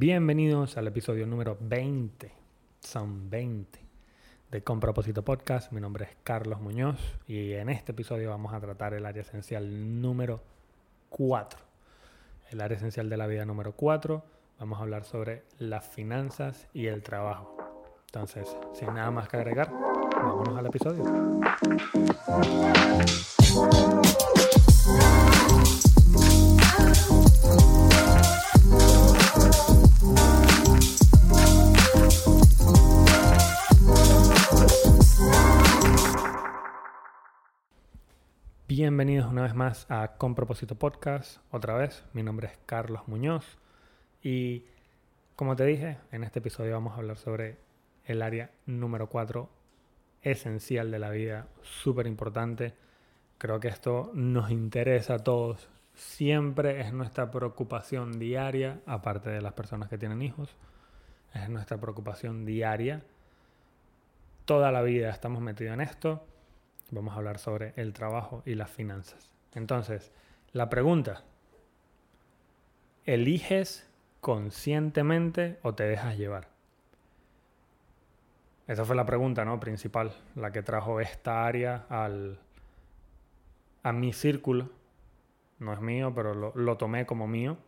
Bienvenidos al episodio número 20, son 20 de Con Propósito Podcast. Mi nombre es Carlos Muñoz y en este episodio vamos a tratar el área esencial número 4. El área esencial de la vida número 4. Vamos a hablar sobre las finanzas y el trabajo. Entonces, sin nada más que agregar, vámonos al episodio. Bienvenidos una vez más a Con Propósito Podcast. Otra vez, mi nombre es Carlos Muñoz y como te dije, en este episodio vamos a hablar sobre el área número 4 esencial de la vida, súper importante. Creo que esto nos interesa a todos. Siempre es nuestra preocupación diaria, aparte de las personas que tienen hijos, es nuestra preocupación diaria. Toda la vida estamos metidos en esto vamos a hablar sobre el trabajo y las finanzas. Entonces, la pregunta, ¿eliges conscientemente o te dejas llevar? Esa fue la pregunta ¿no? principal, la que trajo esta área al, a mi círculo. No es mío, pero lo, lo tomé como mío.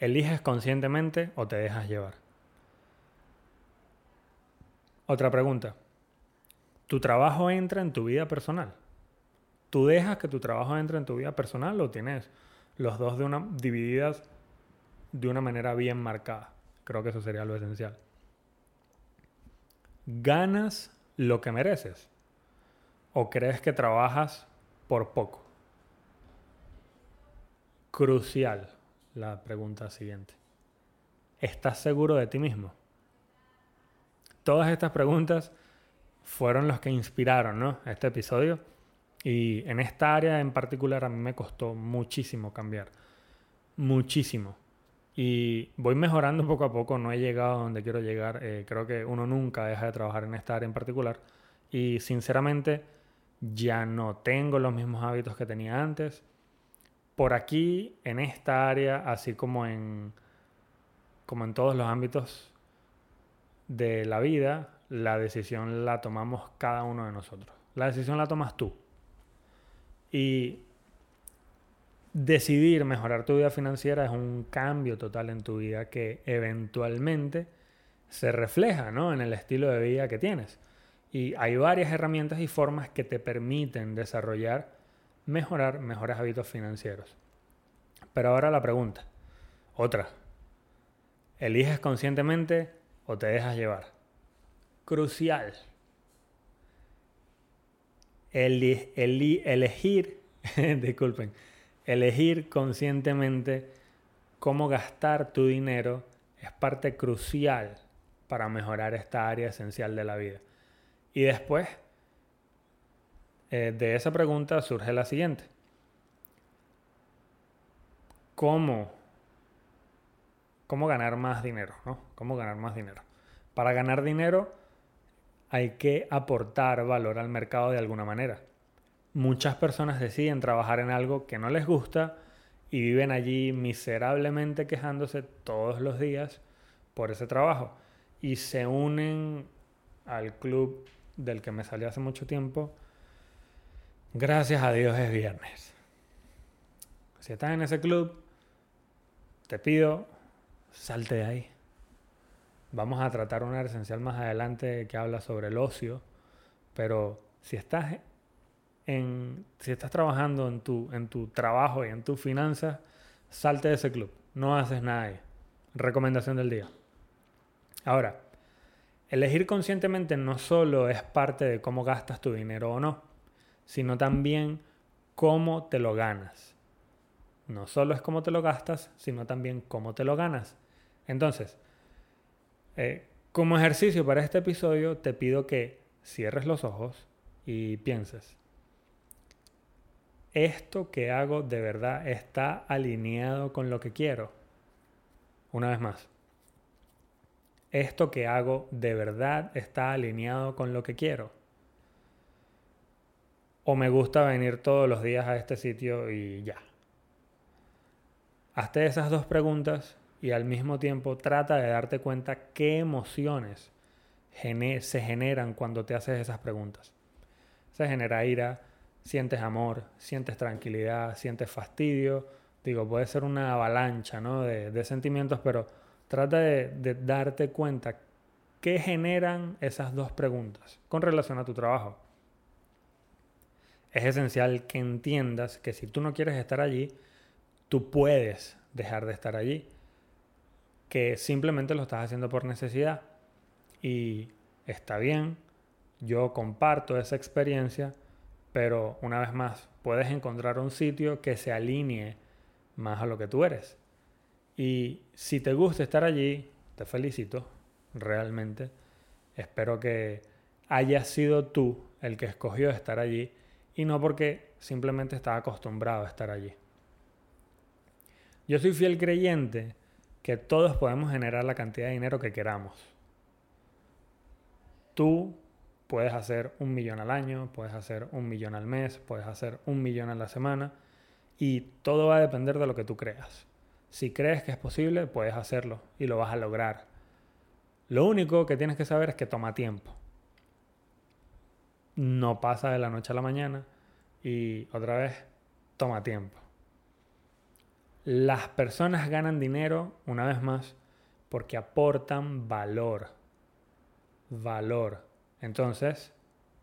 ¿Eliges conscientemente o te dejas llevar? Otra pregunta. ¿Tu trabajo entra en tu vida personal? ¿Tú dejas que tu trabajo entre en tu vida personal o tienes los dos de una, divididas de una manera bien marcada? Creo que eso sería lo esencial. ¿Ganas lo que mereces? ¿O crees que trabajas por poco? Crucial la pregunta siguiente. ¿Estás seguro de ti mismo? Todas estas preguntas fueron los que inspiraron ¿no? este episodio. Y en esta área en particular a mí me costó muchísimo cambiar. Muchísimo. Y voy mejorando poco a poco, no he llegado a donde quiero llegar. Eh, creo que uno nunca deja de trabajar en esta área en particular. Y sinceramente ya no tengo los mismos hábitos que tenía antes. Por aquí, en esta área, así como en, como en todos los ámbitos de la vida, la decisión la tomamos cada uno de nosotros. La decisión la tomas tú. Y decidir mejorar tu vida financiera es un cambio total en tu vida que eventualmente se refleja en el estilo de vida que tienes. Y hay varias herramientas y formas que te permiten desarrollar, mejorar mejores hábitos financieros. Pero ahora la pregunta, otra, ¿eliges conscientemente o te dejas llevar? Crucial. elegir, disculpen, elegir conscientemente cómo gastar tu dinero es parte crucial para mejorar esta área esencial de la vida. Y después eh, de esa pregunta surge la siguiente. ¿Cómo, ¿Cómo ganar más dinero? ¿no? ¿Cómo ganar más dinero? Para ganar dinero hay que aportar valor al mercado de alguna manera. Muchas personas deciden trabajar en algo que no les gusta y viven allí miserablemente quejándose todos los días por ese trabajo y se unen al club del que me salió hace mucho tiempo. Gracias a Dios es viernes. Si estás en ese club, te pido, salte de ahí. Vamos a tratar una esencial más adelante que habla sobre el ocio, pero si estás en, si estás trabajando en tu, en tu trabajo y en tus finanzas, salte de ese club. No haces nada ahí. Recomendación del día. Ahora, elegir conscientemente no solo es parte de cómo gastas tu dinero o no, sino también cómo te lo ganas. No solo es cómo te lo gastas, sino también cómo te lo ganas. Entonces, eh, como ejercicio para este episodio te pido que cierres los ojos y pienses, ¿esto que hago de verdad está alineado con lo que quiero? Una vez más, ¿esto que hago de verdad está alineado con lo que quiero? ¿O me gusta venir todos los días a este sitio y ya? Hazte esas dos preguntas y al mismo tiempo trata de darte cuenta qué emociones se generan cuando te haces esas preguntas. Se genera ira, sientes amor, sientes tranquilidad, sientes fastidio. Digo, puede ser una avalancha ¿no? de, sentimientos, pero trata de, de darte cuenta qué generan esas dos preguntas con relación a tu trabajo. Es esencial que entiendas que si tú no quieres estar allí, tú puedes dejar de estar allí. Que simplemente lo estás haciendo por necesidad. Y está bien, yo comparto esa experiencia, pero una vez más, puedes encontrar un sitio que se alinee más a lo que tú eres. Y si te gusta estar allí, te felicito, realmente. Espero que hayas sido tú el que escogió estar allí y no porque simplemente estaba acostumbrado a estar allí. Yo soy fiel creyente que todos podemos generar la cantidad de dinero que queramos. Tú puedes hacer un millón al año, puedes hacer un millón al mes, puedes hacer un millón a la semana y todo va a depender de lo que tú creas. Si crees que es posible, puedes hacerlo y lo vas a lograr. Lo único que tienes que saber es que toma tiempo. No pasa de la noche a la mañana y otra vez toma tiempo. Las personas ganan dinero, una vez más, porque aportan valor. Valor. Entonces,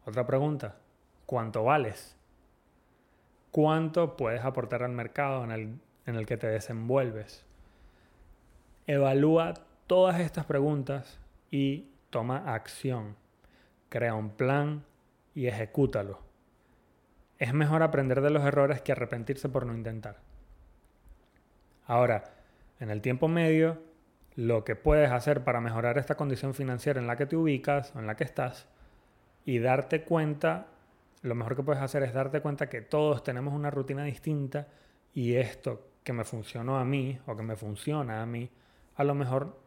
otra pregunta. ¿Cuánto vales? ¿Cuánto puedes aportar al mercado en el, en el que te desenvuelves? Evalúa todas estas preguntas y toma acción. Crea un plan y ejecútalo. Es mejor aprender de los errores que arrepentirse por no intentar. Ahora, en el tiempo medio, lo que puedes hacer para mejorar esta condición financiera en la que te ubicas en la que estás y darte cuenta, lo mejor que puedes hacer es darte cuenta que todos tenemos una rutina distinta y esto que me funcionó a mí o que me funciona a mí, a lo mejor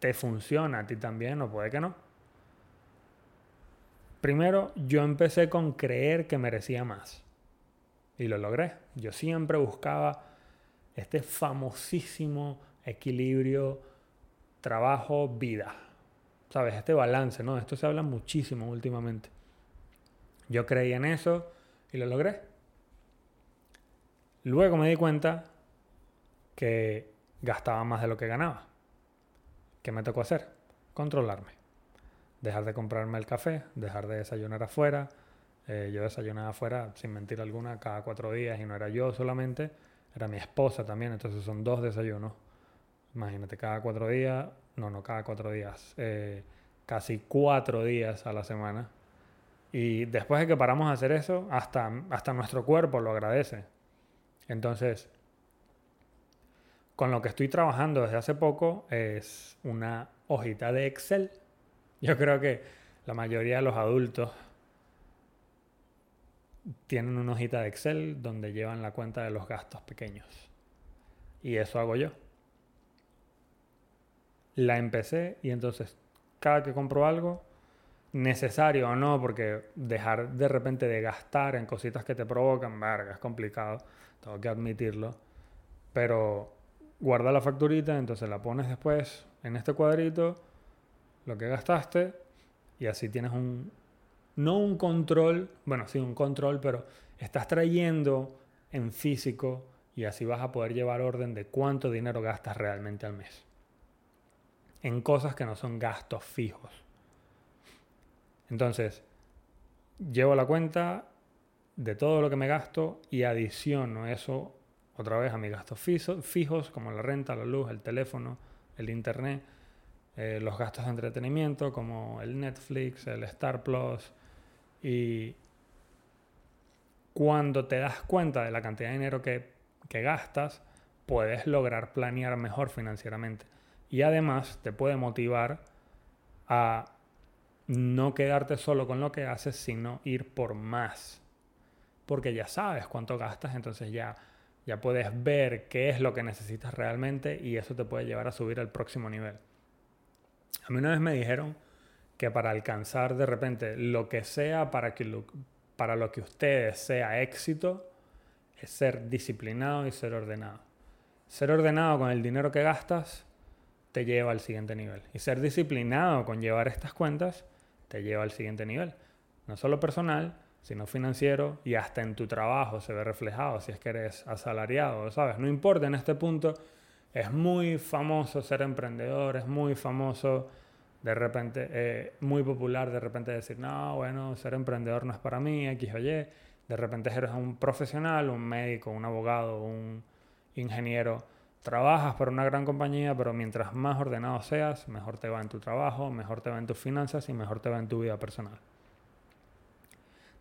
te funciona a ti también o puede que no. Primero, yo empecé con creer que merecía más y lo logré. Yo siempre buscaba este famosísimo equilibrio trabajo-vida. ¿Sabes? Este balance, ¿no? Esto se habla muchísimo últimamente. Yo creí en eso y lo logré. Luego me di cuenta que gastaba más de lo que ganaba. ¿Qué me tocó hacer? Controlarme. Dejar de comprarme el café, dejar de desayunar afuera. Eh, yo desayunaba afuera, sin mentir alguna, cada cuatro días y no era yo solamente era mi esposa también, entonces son dos desayunos. Imagínate, cada cuatro días, no, no cada cuatro días, eh, casi cuatro días a la semana. Y después de que paramos a hacer eso, hasta, hasta nuestro cuerpo lo agradece. Entonces, con lo que estoy trabajando desde hace poco es una hojita de Excel. Yo creo que la mayoría de los adultos tienen una hojita de Excel donde llevan la cuenta de los gastos pequeños. Y eso hago yo. La empecé y entonces cada que compro algo, necesario o no, porque dejar de repente de gastar en cositas que te provocan, verga, es complicado, tengo que admitirlo. Pero guarda la facturita, entonces la pones después en este cuadrito, lo que gastaste, y así tienes un, no un control, bueno, sí, un control, pero estás trayendo en físico y así vas a poder llevar orden de cuánto dinero gastas realmente al mes. En cosas que no son gastos fijos. Entonces, llevo la cuenta de todo lo que me gasto y adiciono eso otra vez a mis gastos fijos, como la renta, la luz, el teléfono, el internet, eh, los gastos de entretenimiento como el Netflix, el Star Plus, y cuando te das cuenta de la cantidad de dinero que, gastas, puedes lograr planear mejor financieramente. Y además te puede motivar a no quedarte solo con lo que haces, sino ir por más. Porque ya sabes cuánto gastas, entonces ya, ya puedes ver qué es lo que necesitas realmente y eso te puede llevar a subir al próximo nivel. A mí una vez me dijeron que para alcanzar de repente lo que sea para, que lo, para lo que ustedes sea éxito, es ser disciplinado y ser ordenado. ser ordenado con el dinero que gastas te lleva al siguiente nivel. Y ser disciplinado con llevar estas cuentas te lleva al siguiente nivel. No solo personal, sino financiero y hasta en tu trabajo se ve reflejado si es que eres asalariado, ¿sabes? No importa en este punto, es muy famoso ser emprendedor, es muy famoso de repente, eh, muy popular de repente decir, no, bueno, ser emprendedor no es para mí, X o Y. De repente eres un profesional, un médico, un abogado, un ingeniero trabajas para una gran compañía, pero mientras más ordenado seas, mejor te va en tu trabajo, mejor te va en tus finanzas y mejor te va en tu vida personal.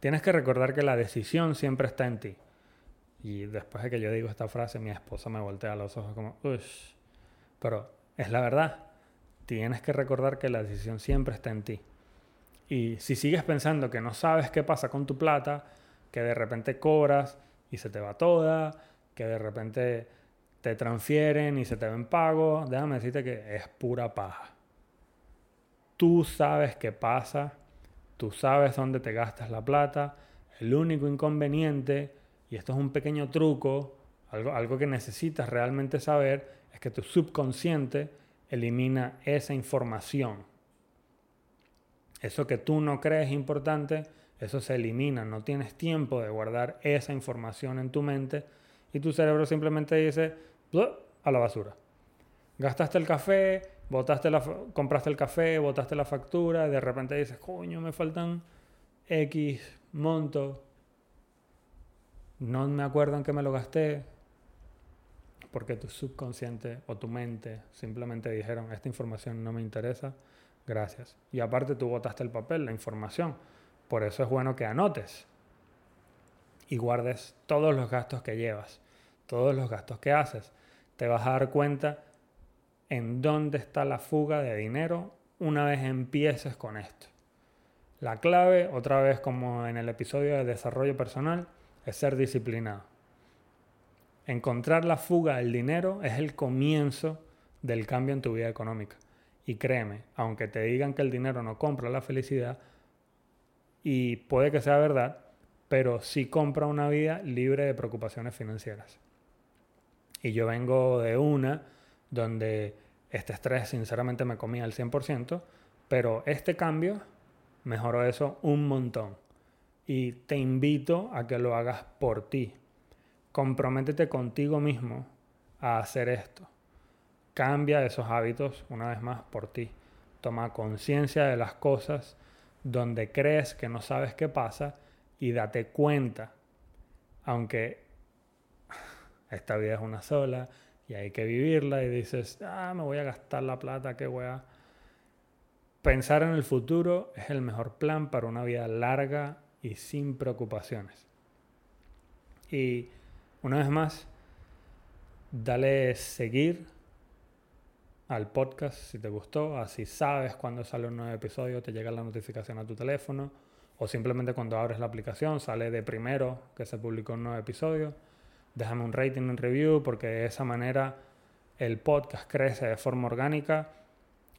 Tienes que recordar que la decisión siempre está en ti. Y después de que yo digo esta frase, mi esposa me voltea los ojos como, uff, pero es la verdad. Tienes que recordar que la decisión siempre está en ti. Y si sigues pensando que no sabes qué pasa con tu plata, que de repente cobras y se te va toda, que de repente te transfieren y se te ven pagos, déjame decirte que es pura paja. Tú sabes qué pasa, tú sabes dónde te gastas la plata. El único inconveniente, y esto es un pequeño truco, algo, algo que necesitas realmente saber, es que tu subconsciente elimina esa información. Eso que tú no crees importante, eso se elimina. No tienes tiempo de guardar esa información en tu mente y tu cerebro simplemente dice, a la basura. Gastaste el café, botaste la, compraste el café, botaste la factura, y de repente dices, coño, me faltan X monto. No me acuerdo en qué me lo gasté. Porque tu subconsciente o tu mente simplemente dijeron, esta información no me interesa, gracias. Y aparte tú botaste el papel, la información. Por eso es bueno que anotes y guardes todos los gastos que llevas, todos los gastos que haces te vas a dar cuenta en dónde está la fuga de dinero una vez empieces con esto. La clave, otra vez como en el episodio de desarrollo personal, es ser disciplinado. Encontrar la fuga del dinero es el comienzo del cambio en tu vida económica. Y créeme, aunque te digan que el dinero no compra la felicidad, y puede que sea verdad, pero sí compra una vida libre de preocupaciones financieras. Y yo vengo de una donde este estrés sinceramente me comía al 100%, pero este cambio mejoró eso un montón. Y te invito a que lo hagas por ti. Comprométete contigo mismo a hacer esto. Cambia esos hábitos una vez más por ti. Toma conciencia de las cosas donde crees que no sabes qué pasa y date cuenta. Aunque esta vida es una sola y hay que vivirla y dices, ah, me voy a gastar la plata, qué a Pensar en el futuro es el mejor plan para una vida larga y sin preocupaciones. Y una vez más, dale seguir al podcast si te gustó, así sabes cuando sale un nuevo episodio, te llega la notificación a tu teléfono, o simplemente cuando abres la aplicación sale de primero que se publicó un nuevo episodio déjame un rating, un review, porque de esa manera el podcast crece de forma orgánica.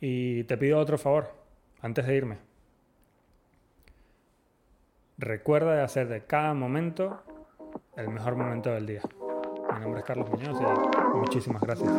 Y te pido otro favor, antes de irme. Recuerda de hacer de cada momento el mejor momento del día. Mi nombre es Carlos Muñoz y muchísimas gracias.